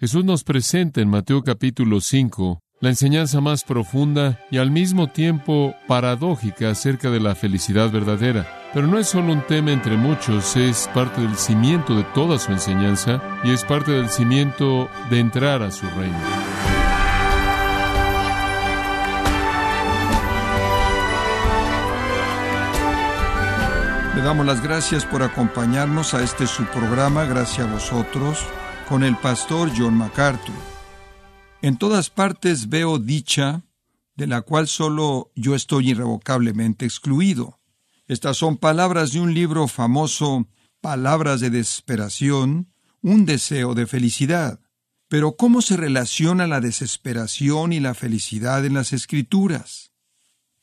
Jesús nos presenta en Mateo capítulo 5 la enseñanza más profunda y al mismo tiempo paradójica acerca de la felicidad verdadera. Pero no es solo un tema entre muchos, es parte del cimiento de toda su enseñanza y es parte del cimiento de entrar a su reino. Le damos las gracias por acompañarnos a este su programa, gracias a vosotros, con el pastor John MacArthur. En todas partes veo dicha, de la cual solo yo estoy irrevocablemente excluido. Estas son palabras de un libro famoso, Palabras de desesperación, un deseo de felicidad. Pero ¿cómo se relaciona la desesperación y la felicidad en las escrituras?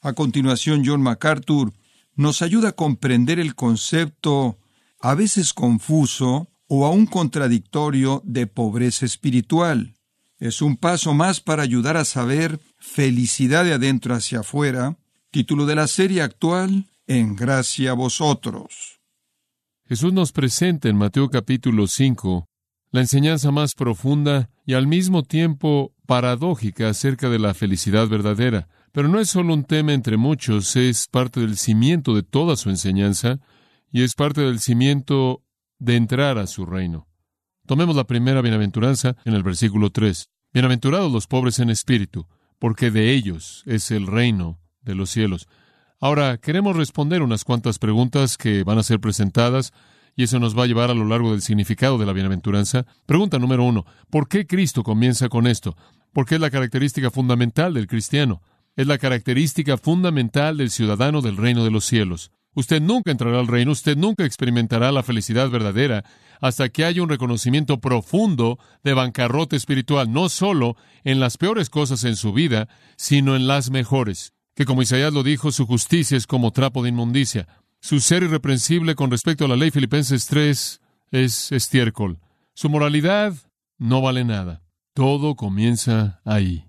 A continuación, John MacArthur nos ayuda a comprender el concepto, a veces confuso o aún contradictorio, de pobreza espiritual. Es un paso más para ayudar a saber felicidad de adentro hacia afuera, título de la serie actual, En gracia a vosotros. Jesús nos presenta en Mateo capítulo 5 la enseñanza más profunda y al mismo tiempo paradójica acerca de la felicidad verdadera. Pero no es solo un tema entre muchos, es parte del cimiento de toda su enseñanza y es parte del cimiento de entrar a su reino. Tomemos la primera bienaventuranza en el versículo 3. Bienaventurados los pobres en espíritu, porque de ellos es el reino de los cielos. Ahora, queremos responder unas cuantas preguntas que van a ser presentadas y eso nos va a llevar a lo largo del significado de la bienaventuranza. Pregunta número uno, ¿por qué Cristo comienza con esto? Porque es la característica fundamental del cristiano. Es la característica fundamental del ciudadano del reino de los cielos. Usted nunca entrará al reino, usted nunca experimentará la felicidad verdadera hasta que haya un reconocimiento profundo de bancarrota espiritual, no solo en las peores cosas en su vida, sino en las mejores. Que como Isaías lo dijo, su justicia es como trapo de inmundicia. Su ser irreprensible con respecto a la ley Filipenses 3 es estiércol. Su moralidad no vale nada. Todo comienza ahí.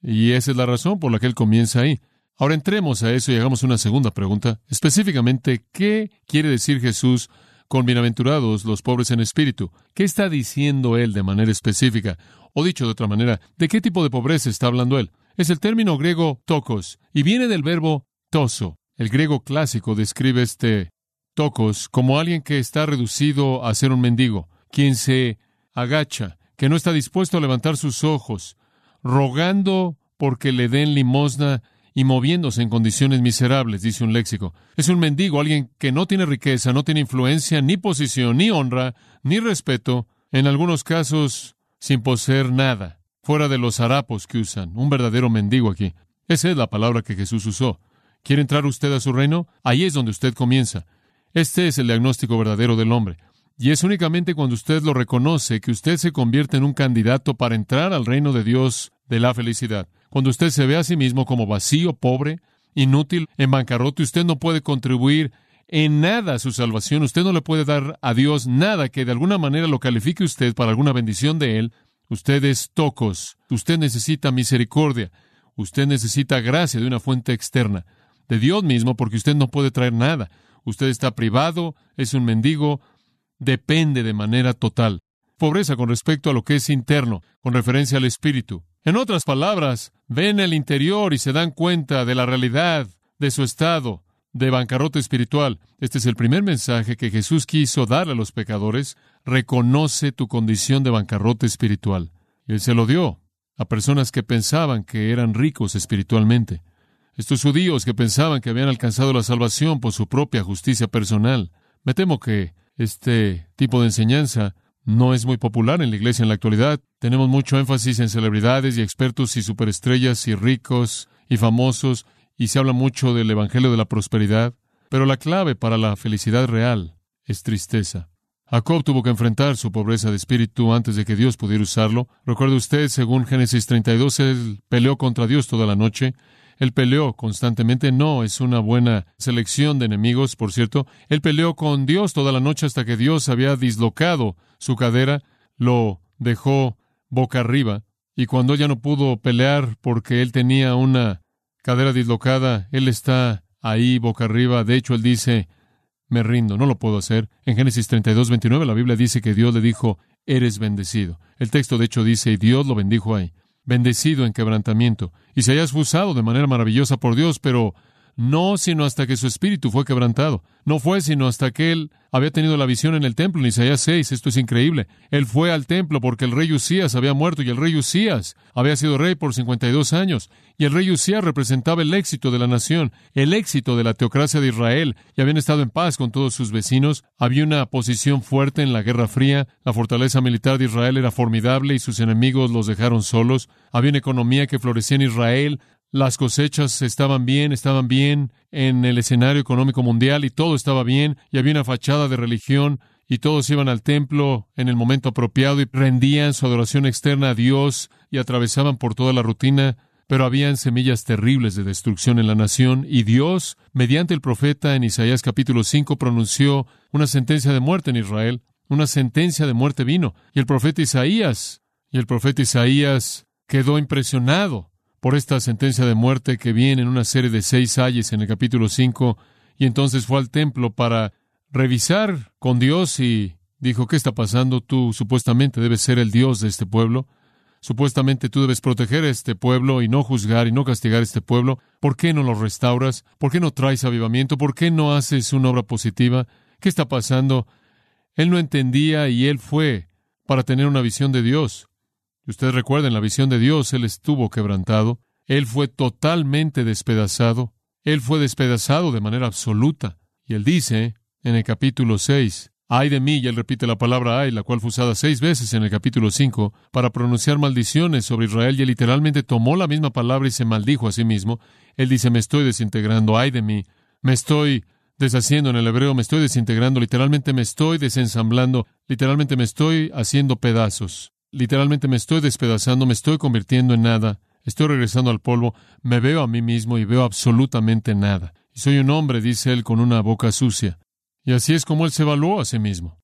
Y esa es la razón por la que él comienza ahí. Ahora entremos a eso y hagamos una segunda pregunta. Específicamente, ¿qué quiere decir Jesús con bienaventurados los pobres en espíritu? ¿Qué está diciendo él de manera específica? O dicho de otra manera, ¿de qué tipo de pobreza está hablando él? Es el término griego tokos y viene del verbo toso. El griego clásico describe este tokos como alguien que está reducido a ser un mendigo, quien se agacha, que no está dispuesto a levantar sus ojos, rogando porque le den limosna y moviéndose en condiciones miserables, dice un léxico. Es un mendigo, alguien que no tiene riqueza, no tiene influencia, ni posición, ni honra, ni respeto, en algunos casos sin poseer nada, fuera de los harapos que usan, un verdadero mendigo aquí. Esa es la palabra que Jesús usó. ¿Quiere entrar usted a su reino? Ahí es donde usted comienza. Este es el diagnóstico verdadero del hombre. Y es únicamente cuando usted lo reconoce que usted se convierte en un candidato para entrar al reino de Dios de la felicidad. Cuando usted se ve a sí mismo como vacío, pobre, inútil, en bancarrota, usted no puede contribuir en nada a su salvación, usted no le puede dar a Dios nada que de alguna manera lo califique usted para alguna bendición de Él. Usted es tocos, usted necesita misericordia, usted necesita gracia de una fuente externa, de Dios mismo, porque usted no puede traer nada. Usted está privado, es un mendigo, depende de manera total. Pobreza con respecto a lo que es interno, con referencia al espíritu. En otras palabras, ven el interior y se dan cuenta de la realidad de su estado de bancarrota espiritual. Este es el primer mensaje que Jesús quiso dar a los pecadores. Reconoce tu condición de bancarrota espiritual. Y él se lo dio a personas que pensaban que eran ricos espiritualmente. Estos judíos que pensaban que habían alcanzado la salvación por su propia justicia personal. Me temo que este tipo de enseñanza no es muy popular en la iglesia en la actualidad. Tenemos mucho énfasis en celebridades y expertos y superestrellas y ricos y famosos y se habla mucho del Evangelio de la Prosperidad, pero la clave para la felicidad real es tristeza. Jacob tuvo que enfrentar su pobreza de espíritu antes de que Dios pudiera usarlo. Recuerde usted, según Génesis 32, él peleó contra Dios toda la noche. Él peleó constantemente. No es una buena selección de enemigos, por cierto. Él peleó con Dios toda la noche hasta que Dios había dislocado su cadera, lo dejó boca arriba. Y cuando ya no pudo pelear porque él tenía una cadera dislocada, él está ahí boca arriba. De hecho, él dice, me rindo, no lo puedo hacer. En Génesis 32, 29, la Biblia dice que Dios le dijo, eres bendecido. El texto de hecho dice, y Dios lo bendijo ahí, bendecido en quebrantamiento. Isaías fue usado de manera maravillosa por Dios, pero no sino hasta que su espíritu fue quebrantado. No fue sino hasta que él había tenido la visión en el templo en Isaías 6. Esto es increíble. Él fue al templo porque el rey Usías había muerto y el rey Usías había sido rey por 52 años. Y el rey Usías representaba el éxito de la nación, el éxito de la teocracia de Israel. Y habían estado en paz con todos sus vecinos. Había una posición fuerte en la Guerra Fría. La fortaleza militar de Israel era formidable y sus enemigos los dejaron solos. Había una economía que florecía en Israel. Las cosechas estaban bien, estaban bien en el escenario económico mundial y todo estaba bien y había una fachada de religión y todos iban al templo en el momento apropiado y rendían su adoración externa a Dios y atravesaban por toda la rutina, pero habían semillas terribles de destrucción en la nación y Dios, mediante el profeta en Isaías capítulo 5, pronunció una sentencia de muerte en Israel, una sentencia de muerte vino y el profeta Isaías, y el profeta Isaías quedó impresionado por esta sentencia de muerte que viene en una serie de seis ayes en el capítulo 5, y entonces fue al templo para revisar con Dios y dijo, ¿qué está pasando? Tú supuestamente debes ser el Dios de este pueblo. Supuestamente tú debes proteger a este pueblo y no juzgar y no castigar a este pueblo. ¿Por qué no lo restauras? ¿Por qué no traes avivamiento? ¿Por qué no haces una obra positiva? ¿Qué está pasando? Él no entendía y él fue para tener una visión de Dios. Y ustedes recuerden la visión de Dios, Él estuvo quebrantado, Él fue totalmente despedazado, Él fue despedazado de manera absoluta. Y Él dice en el capítulo 6, ay de mí, y Él repite la palabra ay, la cual fue usada seis veces en el capítulo 5 para pronunciar maldiciones sobre Israel, y Él literalmente tomó la misma palabra y se maldijo a sí mismo. Él dice, me estoy desintegrando, ay de mí, me estoy deshaciendo en el hebreo, me estoy desintegrando, literalmente me estoy desensamblando, literalmente me estoy haciendo pedazos literalmente me estoy despedazando, me estoy convirtiendo en nada, estoy regresando al polvo, me veo a mí mismo y veo absolutamente nada. Y soy un hombre, dice él, con una boca sucia. Y así es como él se evaluó a sí mismo.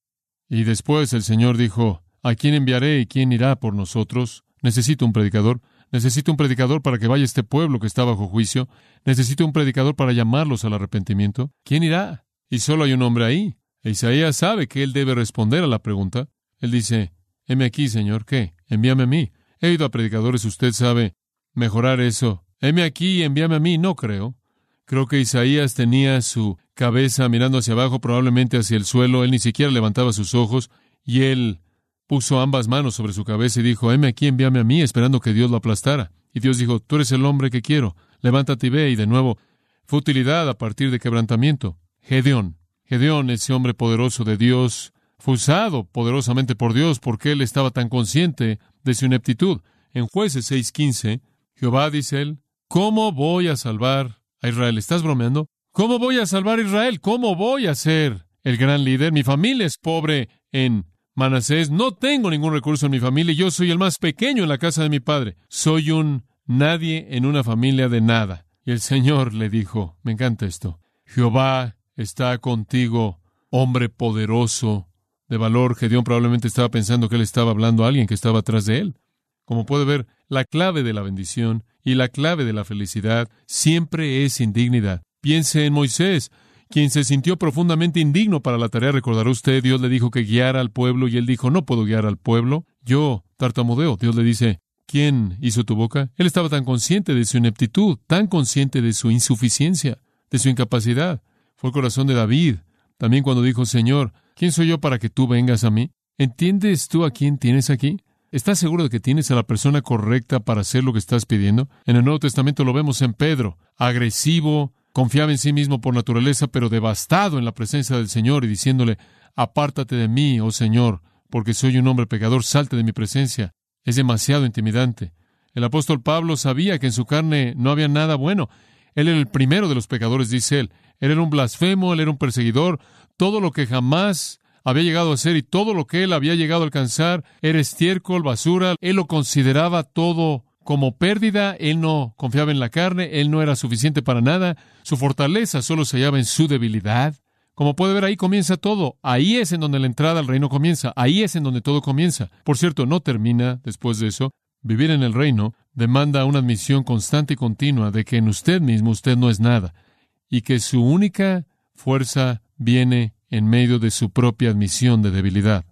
Y después el Señor dijo, ¿a quién enviaré y quién irá por nosotros? Necesito un predicador. Necesito un predicador para que vaya este pueblo que está bajo juicio. Necesito un predicador para llamarlos al arrepentimiento. ¿Quién irá? Y solo hay un hombre ahí. E Isaías sabe que él debe responder a la pregunta. Él dice, Heme aquí, Señor, ¿qué? Envíame a mí. He ido a predicadores, usted sabe mejorar eso. Heme aquí, envíame a mí. No creo. Creo que Isaías tenía su cabeza mirando hacia abajo, probablemente hacia el suelo. Él ni siquiera levantaba sus ojos y él puso ambas manos sobre su cabeza y dijo, heme aquí, envíame a mí, esperando que Dios lo aplastara. Y Dios dijo, tú eres el hombre que quiero. Levántate y ve. Y de nuevo, fue utilidad a partir de quebrantamiento. Gedeón. Gedeón, ese hombre poderoso de Dios, fue usado poderosamente por Dios porque él estaba tan consciente de su ineptitud. En jueces 6:15, Jehová dice él, ¿cómo voy a salvar a Israel? ¿Estás bromeando? ¿Cómo voy a salvar a Israel? ¿Cómo voy a ser el gran líder? Mi familia es pobre en Manasés, no tengo ningún recurso en mi familia, yo soy el más pequeño en la casa de mi padre, soy un nadie en una familia de nada. Y el Señor le dijo, me encanta esto, Jehová está contigo, hombre poderoso de valor, Gedeón probablemente estaba pensando que él estaba hablando a alguien que estaba atrás de él. Como puede ver, la clave de la bendición y la clave de la felicidad siempre es indignidad. Piense en Moisés, quien se sintió profundamente indigno para la tarea. Recordará usted, Dios le dijo que guiara al pueblo y él dijo, no puedo guiar al pueblo. Yo tartamudeo. Dios le dice, ¿quién hizo tu boca? Él estaba tan consciente de su ineptitud, tan consciente de su insuficiencia, de su incapacidad. Fue el corazón de David. También cuando dijo, Señor, ¿Quién soy yo para que tú vengas a mí? ¿Entiendes tú a quién tienes aquí? ¿Estás seguro de que tienes a la persona correcta para hacer lo que estás pidiendo? En el Nuevo Testamento lo vemos en Pedro, agresivo, confiaba en sí mismo por naturaleza, pero devastado en la presencia del Señor y diciéndole, apártate de mí, oh Señor, porque soy un hombre pecador, salte de mi presencia. Es demasiado intimidante. El apóstol Pablo sabía que en su carne no había nada bueno. Él era el primero de los pecadores, dice él. Él era un blasfemo, él era un perseguidor, todo lo que jamás había llegado a ser y todo lo que él había llegado a alcanzar era estiércol, basura. Él lo consideraba todo como pérdida, él no confiaba en la carne, él no era suficiente para nada, su fortaleza solo se hallaba en su debilidad. Como puede ver, ahí comienza todo. Ahí es en donde la entrada al reino comienza. Ahí es en donde todo comienza. Por cierto, no termina después de eso. Vivir en el reino demanda una admisión constante y continua de que en usted mismo usted no es nada y que su única fuerza viene en medio de su propia admisión de debilidad.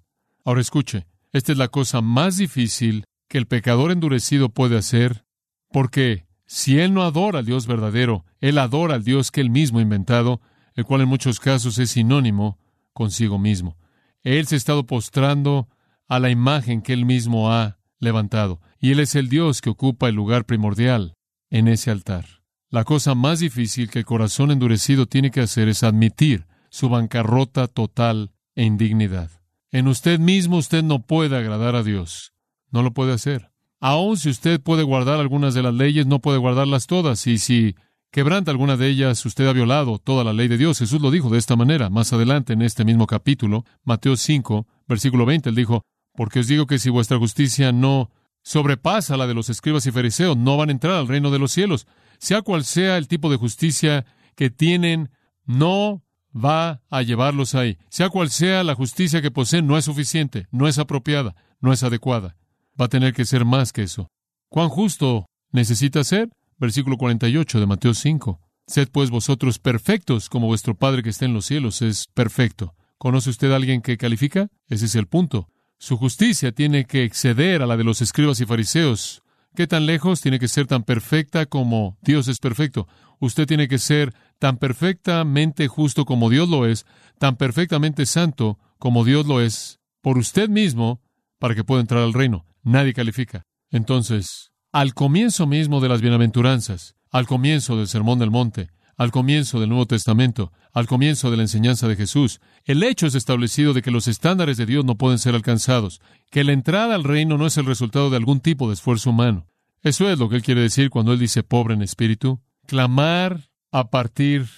Ahora escuche, Esta es la cosa más difícil que el pecador endurecido puede hacer, porque si él no adora al Dios verdadero, él adora al Dios que él mismo ha inventado, el cual en muchos casos es sinónimo consigo mismo. Él se ha estado postrando a la imagen que él mismo ha levantado, y él es el Dios que ocupa el lugar primordial en ese altar. La cosa más difícil que el corazón endurecido tiene que hacer es admitir su bancarrota total e indignidad. En usted mismo usted no puede agradar a Dios. No lo puede hacer. Aun si usted puede guardar algunas de las leyes, no puede guardarlas todas. Y si quebranta alguna de ellas, usted ha violado toda la ley de Dios. Jesús lo dijo de esta manera. Más adelante, en este mismo capítulo, Mateo 5, versículo 20, él dijo, porque os digo que si vuestra justicia no sobrepasa la de los escribas y fariseos, no van a entrar al reino de los cielos. Sea cual sea el tipo de justicia que tienen, no va a llevarlos ahí. Sea cual sea la justicia que poseen, no es suficiente, no es apropiada, no es adecuada. Va a tener que ser más que eso. ¿Cuán justo necesita ser? Versículo 48 de Mateo 5. Sed pues vosotros perfectos como vuestro Padre que está en los cielos es perfecto. ¿Conoce usted a alguien que califica? Ese es el punto. Su justicia tiene que exceder a la de los escribas y fariseos. ¿Qué tan lejos tiene que ser tan perfecta como Dios es perfecto? Usted tiene que ser tan perfectamente justo como Dios lo es, tan perfectamente santo como Dios lo es, por usted mismo, para que pueda entrar al reino. Nadie califica. Entonces, al comienzo mismo de las bienaventuranzas, al comienzo del Sermón del Monte, al comienzo del Nuevo Testamento, al comienzo de la enseñanza de Jesús, el hecho es establecido de que los estándares de Dios no pueden ser alcanzados, que la entrada al reino no es el resultado de algún tipo de esfuerzo humano. Eso es lo que él quiere decir cuando él dice pobre en espíritu. Clamar a partir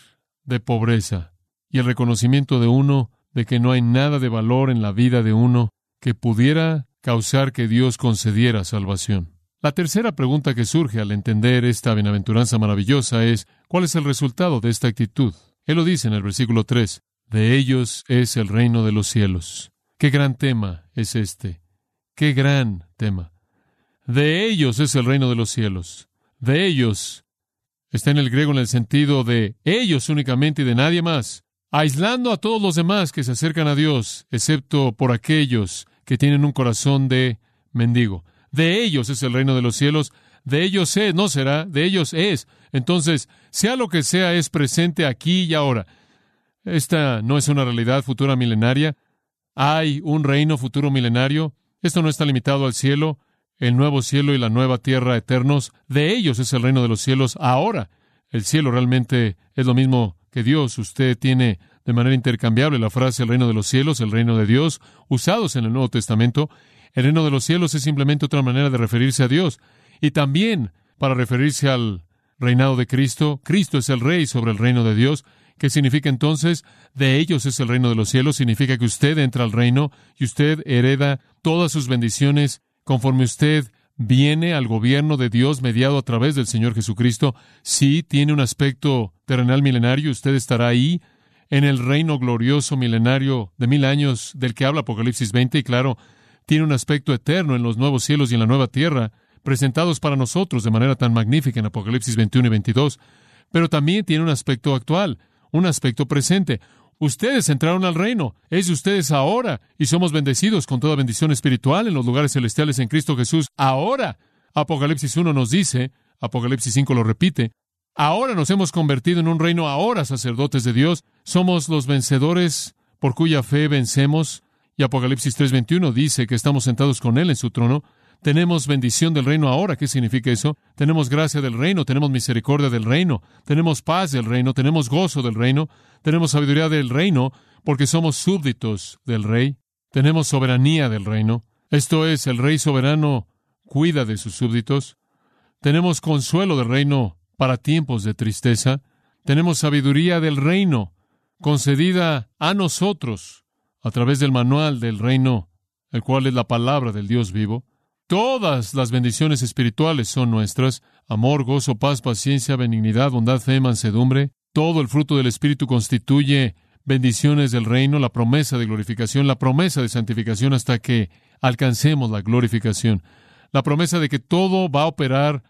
de pobreza y el reconocimiento de uno de que no hay nada de valor en la vida de uno que pudiera causar que Dios concediera salvación. La tercera pregunta que surge al entender esta bienaventuranza maravillosa es, ¿cuál es el resultado de esta actitud? Él lo dice en el versículo 3, de ellos es el reino de los cielos. Qué gran tema es este. Qué gran tema. De ellos es el reino de los cielos. De ellos Está en el griego en el sentido de ellos únicamente y de nadie más, aislando a todos los demás que se acercan a Dios, excepto por aquellos que tienen un corazón de mendigo. De ellos es el reino de los cielos, de ellos es, no será, de ellos es. Entonces, sea lo que sea, es presente aquí y ahora. Esta no es una realidad futura milenaria. Hay un reino futuro milenario. Esto no está limitado al cielo el nuevo cielo y la nueva tierra eternos, de ellos es el reino de los cielos ahora. El cielo realmente es lo mismo que Dios. Usted tiene de manera intercambiable la frase el reino de los cielos, el reino de Dios, usados en el Nuevo Testamento. El reino de los cielos es simplemente otra manera de referirse a Dios. Y también para referirse al reinado de Cristo, Cristo es el rey sobre el reino de Dios. ¿Qué significa entonces? De ellos es el reino de los cielos. Significa que usted entra al reino y usted hereda todas sus bendiciones conforme usted viene al gobierno de Dios mediado a través del Señor Jesucristo, sí tiene un aspecto terrenal milenario, usted estará ahí en el reino glorioso milenario de mil años del que habla Apocalipsis 20, y claro, tiene un aspecto eterno en los nuevos cielos y en la nueva tierra, presentados para nosotros de manera tan magnífica en Apocalipsis 21 y 22, pero también tiene un aspecto actual, un aspecto presente, Ustedes entraron al reino, es de ustedes ahora, y somos bendecidos con toda bendición espiritual en los lugares celestiales en Cristo Jesús. Ahora, Apocalipsis 1 nos dice, Apocalipsis 5 lo repite, ahora nos hemos convertido en un reino, ahora sacerdotes de Dios, somos los vencedores por cuya fe vencemos, y Apocalipsis 3:21 dice que estamos sentados con Él en su trono, tenemos bendición del reino ahora. ¿Qué significa eso? Tenemos gracia del reino, tenemos misericordia del reino, tenemos paz del reino, tenemos gozo del reino, tenemos sabiduría del reino, porque somos súbditos del rey, tenemos soberanía del reino. Esto es, el rey soberano cuida de sus súbditos. Tenemos consuelo del reino para tiempos de tristeza. Tenemos sabiduría del reino concedida a nosotros a través del manual del reino, el cual es la palabra del Dios vivo. Todas las bendiciones espirituales son nuestras. Amor, gozo, paz, paciencia, benignidad, bondad, fe, mansedumbre. Todo el fruto del Espíritu constituye bendiciones del reino, la promesa de glorificación, la promesa de santificación hasta que alcancemos la glorificación. La promesa de que todo va a operar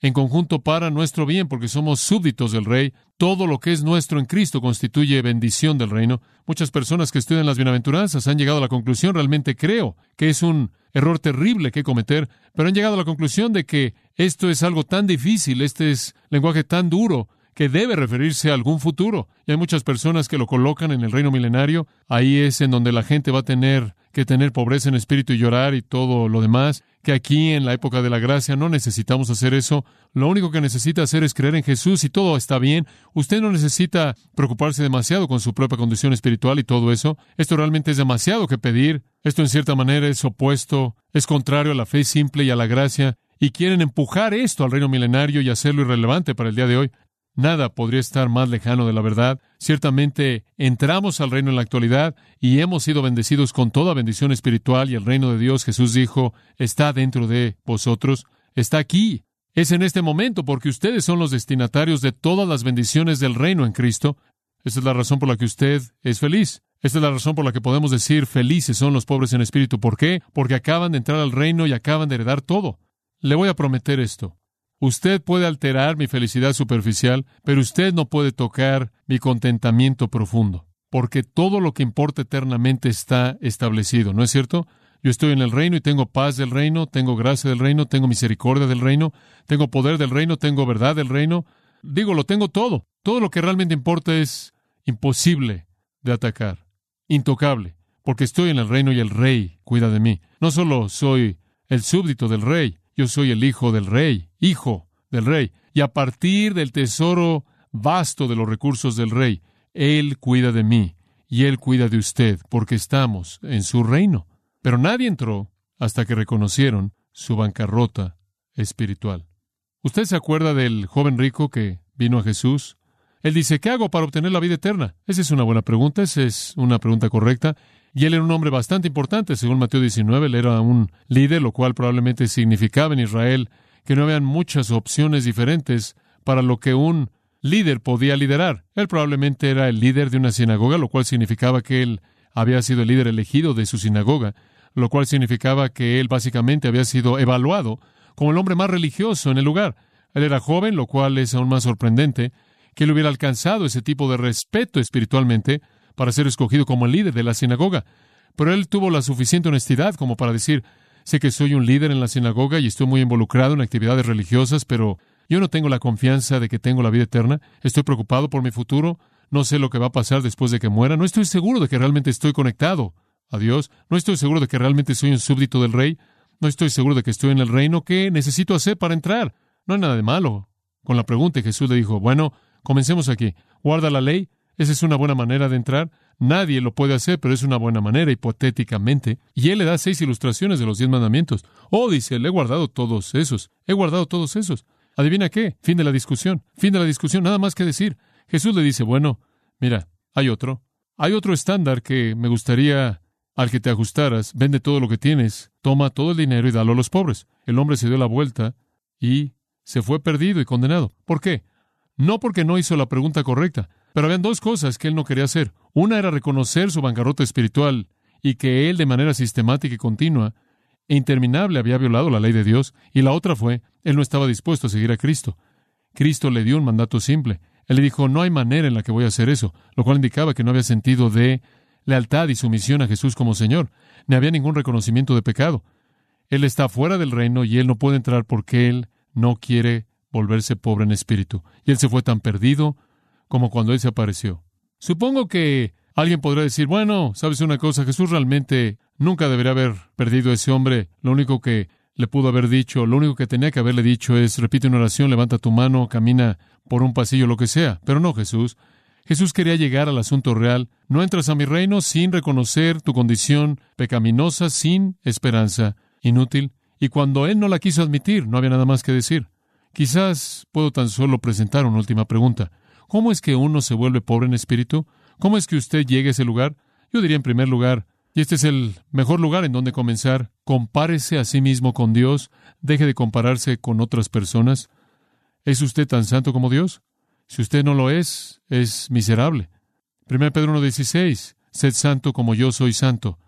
en conjunto para nuestro bien, porque somos súbditos del Rey. Todo lo que es nuestro en Cristo constituye bendición del reino. Muchas personas que estudian las bienaventuranzas han llegado a la conclusión, realmente creo, que es un error terrible que cometer, pero han llegado a la conclusión de que esto es algo tan difícil, este es lenguaje tan duro, que debe referirse a algún futuro. Y hay muchas personas que lo colocan en el reino milenario. Ahí es en donde la gente va a tener que tener pobreza en espíritu y llorar y todo lo demás. Que aquí en la época de la gracia no necesitamos hacer eso. Lo único que necesita hacer es creer en Jesús y todo está bien. Usted no necesita preocuparse demasiado con su propia condición espiritual y todo eso. Esto realmente es demasiado que pedir. Esto en cierta manera es opuesto, es contrario a la fe simple y a la gracia y quieren empujar esto al reino milenario y hacerlo irrelevante para el día de hoy. Nada podría estar más lejano de la verdad. Ciertamente entramos al reino en la actualidad y hemos sido bendecidos con toda bendición espiritual y el reino de Dios, Jesús dijo, está dentro de vosotros, está aquí. Es en este momento porque ustedes son los destinatarios de todas las bendiciones del reino en Cristo. Esa es la razón por la que usted es feliz. Esta es la razón por la que podemos decir felices son los pobres en espíritu. ¿Por qué? Porque acaban de entrar al reino y acaban de heredar todo. Le voy a prometer esto. Usted puede alterar mi felicidad superficial, pero usted no puede tocar mi contentamiento profundo, porque todo lo que importa eternamente está establecido, ¿no es cierto? Yo estoy en el reino y tengo paz del reino, tengo gracia del reino, tengo misericordia del reino, tengo poder del reino, tengo verdad del reino. Digo, lo tengo todo. Todo lo que realmente importa es imposible de atacar, intocable, porque estoy en el reino y el rey cuida de mí. No solo soy el súbdito del rey, yo soy el hijo del rey, hijo del rey. Y a partir del tesoro vasto de los recursos del rey, Él cuida de mí y Él cuida de usted, porque estamos en su reino. Pero nadie entró hasta que reconocieron su bancarrota espiritual. ¿Usted se acuerda del joven rico que vino a Jesús? Él dice, ¿qué hago para obtener la vida eterna? Esa es una buena pregunta, esa es una pregunta correcta. Y él era un hombre bastante importante, según Mateo 19, él era un líder, lo cual probablemente significaba en Israel que no habían muchas opciones diferentes para lo que un líder podía liderar. Él probablemente era el líder de una sinagoga, lo cual significaba que él había sido el líder elegido de su sinagoga, lo cual significaba que él básicamente había sido evaluado como el hombre más religioso en el lugar. Él era joven, lo cual es aún más sorprendente, que él hubiera alcanzado ese tipo de respeto espiritualmente, para ser escogido como el líder de la sinagoga. Pero él tuvo la suficiente honestidad como para decir, sé que soy un líder en la sinagoga y estoy muy involucrado en actividades religiosas, pero yo no tengo la confianza de que tengo la vida eterna, estoy preocupado por mi futuro, no sé lo que va a pasar después de que muera, no estoy seguro de que realmente estoy conectado a Dios, no estoy seguro de que realmente soy un súbdito del rey, no estoy seguro de que estoy en el reino, ¿qué necesito hacer para entrar? No hay nada de malo. Con la pregunta. Jesús le dijo, bueno, comencemos aquí, guarda la ley, esa es una buena manera de entrar. Nadie lo puede hacer, pero es una buena manera, hipotéticamente. Y él le da seis ilustraciones de los diez mandamientos. Oh, dice, le he guardado todos esos. He guardado todos esos. ¿Adivina qué? Fin de la discusión. Fin de la discusión. Nada más que decir. Jesús le dice, bueno, mira, hay otro. Hay otro estándar que me gustaría al que te ajustaras. Vende todo lo que tienes. Toma todo el dinero y dalo a los pobres. El hombre se dio la vuelta y se fue perdido y condenado. ¿Por qué? No porque no hizo la pregunta correcta, pero habían dos cosas que él no quería hacer. Una era reconocer su bancarrota espiritual y que él de manera sistemática y continua e interminable había violado la ley de Dios. Y la otra fue, él no estaba dispuesto a seguir a Cristo. Cristo le dio un mandato simple. Él le dijo, no hay manera en la que voy a hacer eso, lo cual indicaba que no había sentido de lealtad y sumisión a Jesús como Señor, ni había ningún reconocimiento de pecado. Él está fuera del reino y él no puede entrar porque él no quiere volverse pobre en espíritu. Y él se fue tan perdido, como cuando Él se apareció. Supongo que alguien podrá decir, bueno, sabes una cosa, Jesús realmente nunca debería haber perdido a ese hombre. Lo único que le pudo haber dicho, lo único que tenía que haberle dicho es, repite una oración, levanta tu mano, camina por un pasillo, lo que sea. Pero no, Jesús. Jesús quería llegar al asunto real. No entras a mi reino sin reconocer tu condición pecaminosa, sin esperanza, inútil. Y cuando Él no la quiso admitir, no había nada más que decir. Quizás puedo tan solo presentar una última pregunta. ¿Cómo es que uno se vuelve pobre en espíritu? ¿Cómo es que usted llegue a ese lugar? Yo diría en primer lugar, y este es el mejor lugar en donde comenzar, compárese a sí mismo con Dios, deje de compararse con otras personas. ¿Es usted tan santo como Dios? Si usted no lo es, es miserable. 1 Pedro 1.16, sed santo como yo soy santo.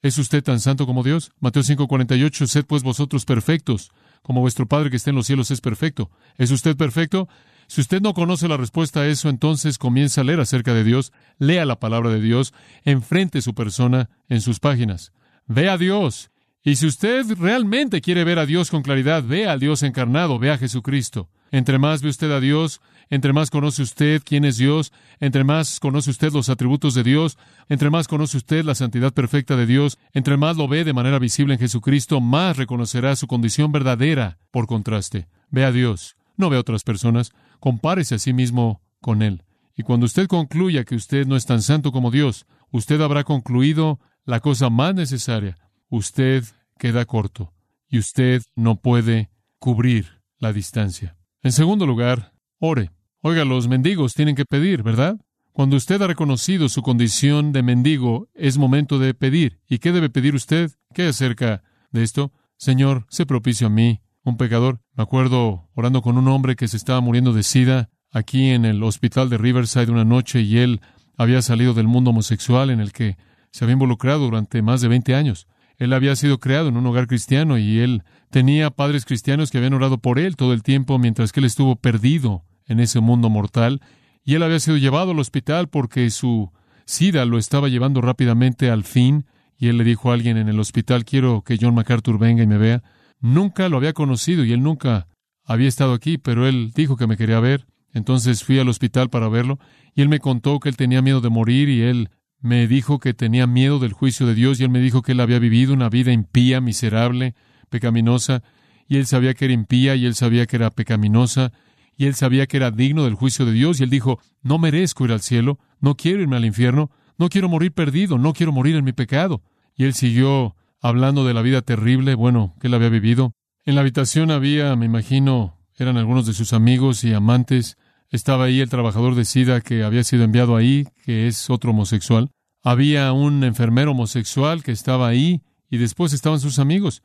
¿Es usted tan santo como Dios? Mateo 5.48, sed pues vosotros perfectos, como vuestro Padre que está en los cielos es perfecto. ¿Es usted perfecto? Si usted no conoce la respuesta a eso, entonces comienza a leer acerca de Dios, lea la palabra de Dios, enfrente su persona en sus páginas. Ve a Dios. Y si usted realmente quiere ver a Dios con claridad, vea al Dios encarnado, vea a Jesucristo. Entre más ve usted a Dios, entre más conoce usted quién es Dios, entre más conoce usted los atributos de Dios, entre más conoce usted la santidad perfecta de Dios, entre más lo ve de manera visible en Jesucristo, más reconocerá su condición verdadera por contraste. Ve a Dios, no ve a otras personas, compárese a sí mismo con Él. Y cuando usted concluya que usted no es tan santo como Dios, usted habrá concluido la cosa más necesaria. Usted queda corto y usted no puede cubrir la distancia. En segundo lugar, ore. Oiga, los mendigos tienen que pedir, ¿verdad? Cuando usted ha reconocido su condición de mendigo, es momento de pedir. ¿Y qué debe pedir usted? ¿Qué acerca de esto? Señor, sé propicio a mí, un pecador. Me acuerdo orando con un hombre que se estaba muriendo de sida aquí en el hospital de Riverside una noche y él había salido del mundo homosexual en el que se había involucrado durante más de 20 años. Él había sido creado en un hogar cristiano y él tenía padres cristianos que habían orado por él todo el tiempo mientras que él estuvo perdido en ese mundo mortal. Y él había sido llevado al hospital porque su sida lo estaba llevando rápidamente al fin. Y él le dijo a alguien en el hospital, quiero que John MacArthur venga y me vea. Nunca lo había conocido y él nunca había estado aquí, pero él dijo que me quería ver. Entonces fui al hospital para verlo y él me contó que él tenía miedo de morir y él me dijo que tenía miedo del juicio de Dios y él me dijo que él había vivido una vida impía, miserable, pecaminosa, y él sabía que era impía y él sabía que era pecaminosa, y él sabía que era digno del juicio de Dios, y él dijo, no merezco ir al cielo, no quiero irme al infierno, no quiero morir perdido, no quiero morir en mi pecado. Y él siguió hablando de la vida terrible, bueno, que él había vivido. En la habitación había, me imagino, eran algunos de sus amigos y amantes, estaba ahí el trabajador de SIDA que había sido enviado ahí, que es otro homosexual. Había un enfermero homosexual que estaba ahí y después estaban sus amigos.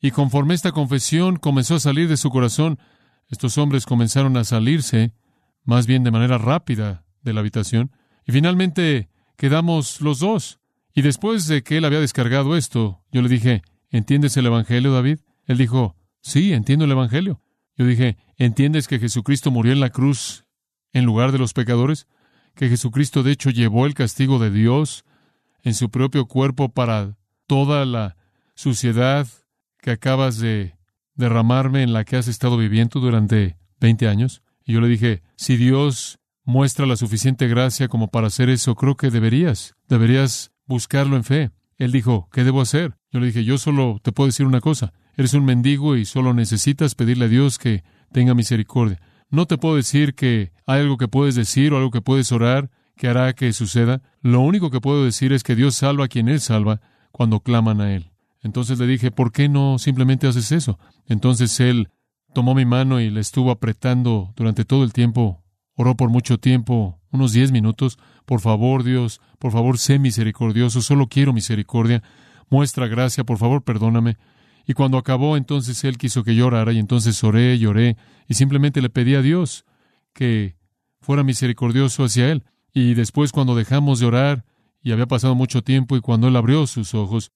Y conforme esta confesión comenzó a salir de su corazón, estos hombres comenzaron a salirse, más bien de manera rápida, de la habitación. Y finalmente quedamos los dos. Y después de que él había descargado esto, yo le dije, ¿entiendes el Evangelio, David? Él dijo, sí, entiendo el Evangelio. Yo dije, ¿entiendes que Jesucristo murió en la cruz en lugar de los pecadores? Que Jesucristo de hecho llevó el castigo de Dios en su propio cuerpo para toda la suciedad que acabas de derramarme en la que has estado viviendo durante 20 años? Y yo le dije, si Dios muestra la suficiente gracia como para hacer eso, creo que deberías, deberías buscarlo en fe. Él dijo, ¿qué debo hacer? Yo le dije, yo solo te puedo decir una cosa, eres un mendigo y solo necesitas pedirle a Dios que tenga misericordia. No te puedo decir que hay algo que puedes decir o algo que puedes orar que hará que suceda. Lo único que puedo decir es que Dios salva a quien Él salva cuando claman a Él. Entonces le dije, ¿por qué no simplemente haces eso? Entonces Él tomó mi mano y le estuvo apretando durante todo el tiempo. Oró por mucho tiempo, unos diez minutos. Por favor, Dios, por favor, sé misericordioso, solo quiero misericordia. Muestra gracia, por favor, perdóname. Y cuando acabó, entonces él quiso que llorara y entonces oré, lloré y simplemente le pedí a Dios que fuera misericordioso hacia él. Y después cuando dejamos de orar y había pasado mucho tiempo y cuando él abrió sus ojos,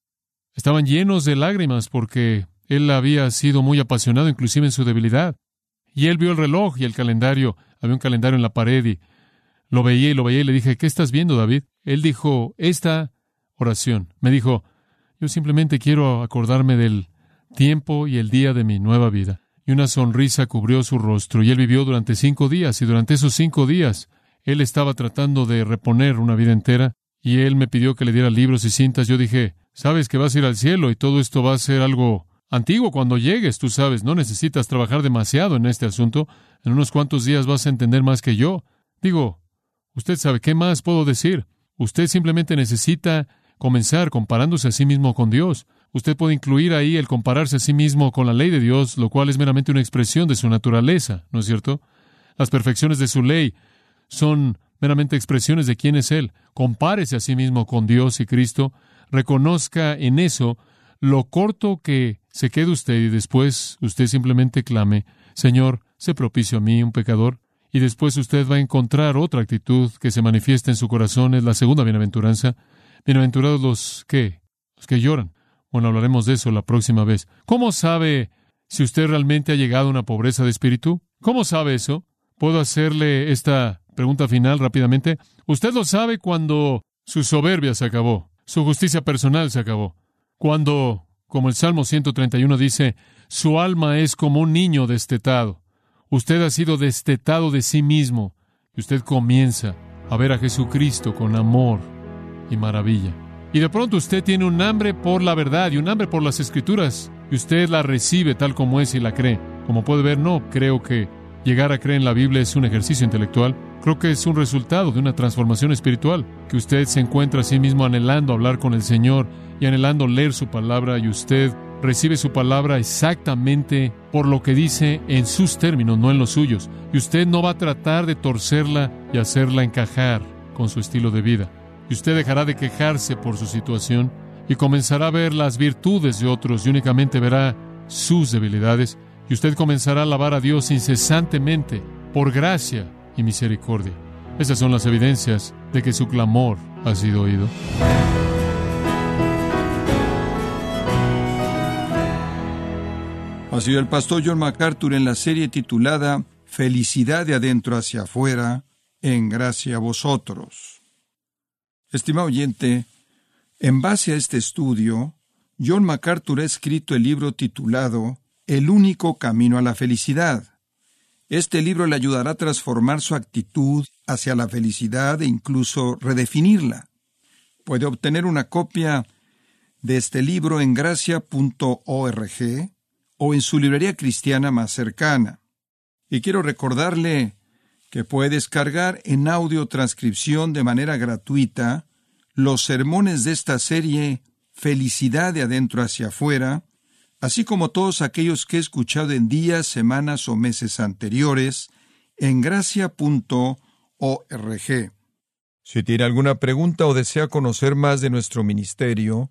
estaban llenos de lágrimas porque él había sido muy apasionado inclusive en su debilidad. Y él vio el reloj y el calendario, había un calendario en la pared y lo veía y lo veía y le dije, ¿qué estás viendo, David? Él dijo, esta oración. Me dijo, yo simplemente quiero acordarme del tiempo y el día de mi nueva vida. Y una sonrisa cubrió su rostro, y él vivió durante cinco días, y durante esos cinco días él estaba tratando de reponer una vida entera, y él me pidió que le diera libros y cintas. Yo dije, sabes que vas a ir al cielo y todo esto va a ser algo antiguo cuando llegues, tú sabes, no necesitas trabajar demasiado en este asunto, en unos cuantos días vas a entender más que yo. Digo, usted sabe, ¿qué más puedo decir? Usted simplemente necesita comenzar comparándose a sí mismo con Dios. Usted puede incluir ahí el compararse a sí mismo con la ley de Dios, lo cual es meramente una expresión de su naturaleza, ¿no es cierto? Las perfecciones de su ley son meramente expresiones de quién es Él. Compárese a sí mismo con Dios y Cristo, reconozca en eso lo corto que se quede usted y después usted simplemente clame, Señor, sé propicio a mí, un pecador, y después usted va a encontrar otra actitud que se manifiesta en su corazón, es la segunda bienaventuranza. Bienaventurados los que, los que lloran. Bueno, hablaremos de eso la próxima vez. ¿Cómo sabe si usted realmente ha llegado a una pobreza de espíritu? ¿Cómo sabe eso? ¿Puedo hacerle esta pregunta final rápidamente? Usted lo sabe cuando su soberbia se acabó, su justicia personal se acabó, cuando, como el Salmo 131 dice, su alma es como un niño destetado. Usted ha sido destetado de sí mismo y usted comienza a ver a Jesucristo con amor y maravilla. Y de pronto usted tiene un hambre por la verdad y un hambre por las escrituras y usted la recibe tal como es y la cree. Como puede ver, no creo que llegar a creer en la Biblia es un ejercicio intelectual. Creo que es un resultado de una transformación espiritual, que usted se encuentra a sí mismo anhelando hablar con el Señor y anhelando leer su palabra y usted recibe su palabra exactamente por lo que dice en sus términos, no en los suyos. Y usted no va a tratar de torcerla y hacerla encajar con su estilo de vida. Y usted dejará de quejarse por su situación y comenzará a ver las virtudes de otros y únicamente verá sus debilidades. Y usted comenzará a alabar a Dios incesantemente por gracia y misericordia. Esas son las evidencias de que su clamor ha sido oído. El pastor John MacArthur en la serie titulada Felicidad de adentro hacia afuera, en gracia a vosotros. Estimado oyente, en base a este estudio, John MacArthur ha escrito el libro titulado El único camino a la felicidad. Este libro le ayudará a transformar su actitud hacia la felicidad e incluso redefinirla. Puede obtener una copia de este libro en gracia.org o en su librería cristiana más cercana. Y quiero recordarle que puede descargar en audio transcripción de manera gratuita los sermones de esta serie Felicidad de adentro hacia afuera, así como todos aquellos que he escuchado en días, semanas o meses anteriores en gracia.org. Si tiene alguna pregunta o desea conocer más de nuestro ministerio,